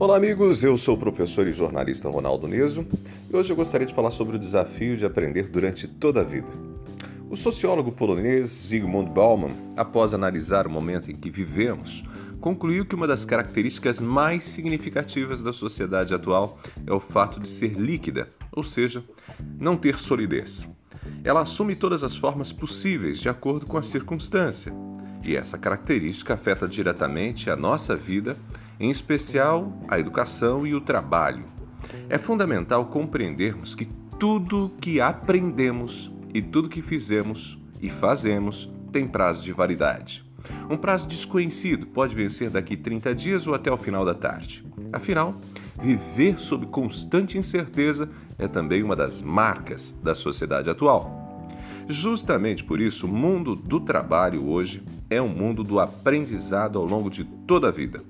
Olá, amigos. Eu sou o professor e jornalista Ronaldo Neso e hoje eu gostaria de falar sobre o desafio de aprender durante toda a vida. O sociólogo polonês Zygmunt Bauman, após analisar o momento em que vivemos, concluiu que uma das características mais significativas da sociedade atual é o fato de ser líquida, ou seja, não ter solidez. Ela assume todas as formas possíveis de acordo com a circunstância, e essa característica afeta diretamente a nossa vida em especial a educação e o trabalho. É fundamental compreendermos que tudo que aprendemos e tudo que fizemos e fazemos tem prazo de validade. Um prazo desconhecido pode vencer daqui 30 dias ou até o final da tarde. Afinal, viver sob constante incerteza é também uma das marcas da sociedade atual. Justamente por isso, o mundo do trabalho hoje é um mundo do aprendizado ao longo de toda a vida.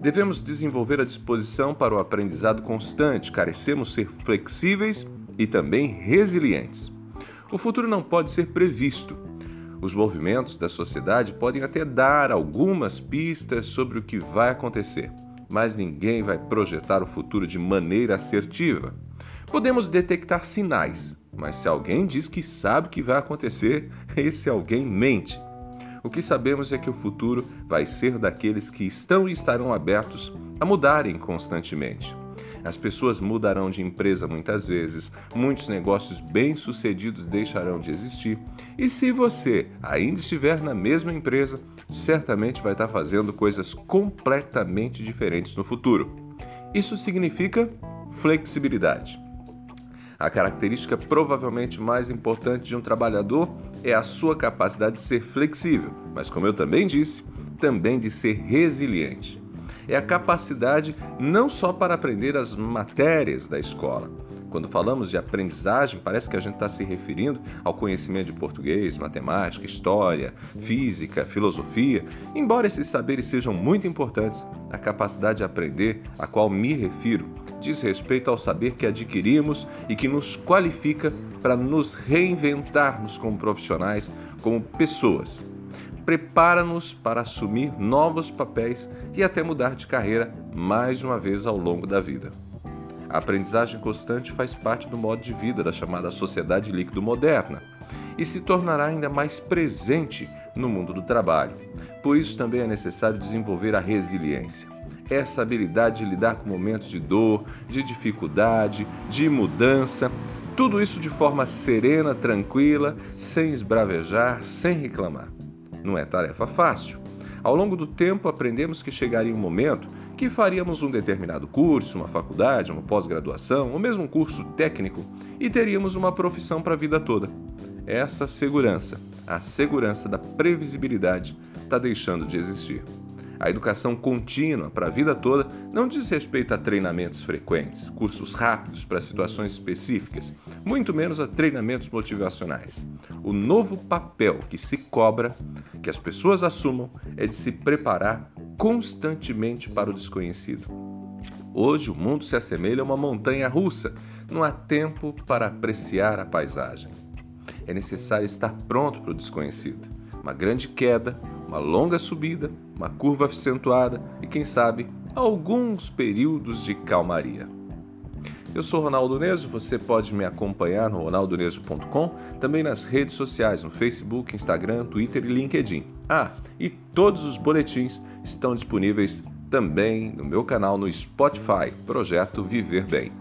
Devemos desenvolver a disposição para o aprendizado constante, carecemos ser flexíveis e também resilientes. O futuro não pode ser previsto. Os movimentos da sociedade podem até dar algumas pistas sobre o que vai acontecer, mas ninguém vai projetar o futuro de maneira assertiva. Podemos detectar sinais, mas se alguém diz que sabe o que vai acontecer, esse alguém mente. O que sabemos é que o futuro vai ser daqueles que estão e estarão abertos a mudarem constantemente. As pessoas mudarão de empresa muitas vezes, muitos negócios bem-sucedidos deixarão de existir, e se você ainda estiver na mesma empresa, certamente vai estar fazendo coisas completamente diferentes no futuro. Isso significa flexibilidade. A característica provavelmente mais importante de um trabalhador é a sua capacidade de ser flexível, mas como eu também disse, também de ser resiliente. É a capacidade não só para aprender as matérias da escola. Quando falamos de aprendizagem, parece que a gente está se referindo ao conhecimento de português, matemática, história, física, filosofia. Embora esses saberes sejam muito importantes, a capacidade de aprender a qual me refiro diz respeito ao saber que adquirimos e que nos qualifica para nos reinventarmos como profissionais, como pessoas. Prepara-nos para assumir novos papéis e até mudar de carreira mais uma vez ao longo da vida. A aprendizagem constante faz parte do modo de vida da chamada sociedade líquido moderna e se tornará ainda mais presente no mundo do trabalho. Por isso também é necessário desenvolver a resiliência essa habilidade de lidar com momentos de dor, de dificuldade, de mudança, tudo isso de forma serena, tranquila, sem esbravejar, sem reclamar. Não é tarefa fácil. Ao longo do tempo, aprendemos que chegaria um momento que faríamos um determinado curso, uma faculdade, uma pós-graduação ou mesmo um curso técnico e teríamos uma profissão para a vida toda. Essa segurança, a segurança da previsibilidade, está deixando de existir. A educação contínua para a vida toda não diz respeito a treinamentos frequentes, cursos rápidos para situações específicas, muito menos a treinamentos motivacionais. O novo papel que se cobra, que as pessoas assumam, é de se preparar constantemente para o desconhecido. Hoje o mundo se assemelha a uma montanha russa, não há tempo para apreciar a paisagem. É necessário estar pronto para o desconhecido. Uma grande queda, uma longa subida, uma curva acentuada e, quem sabe, alguns períodos de calmaria. Eu sou Ronaldo Neso, você pode me acompanhar no ronaldoneso.com, também nas redes sociais, no Facebook, Instagram, Twitter e LinkedIn. Ah, e todos os boletins estão disponíveis também no meu canal no Spotify, Projeto Viver Bem.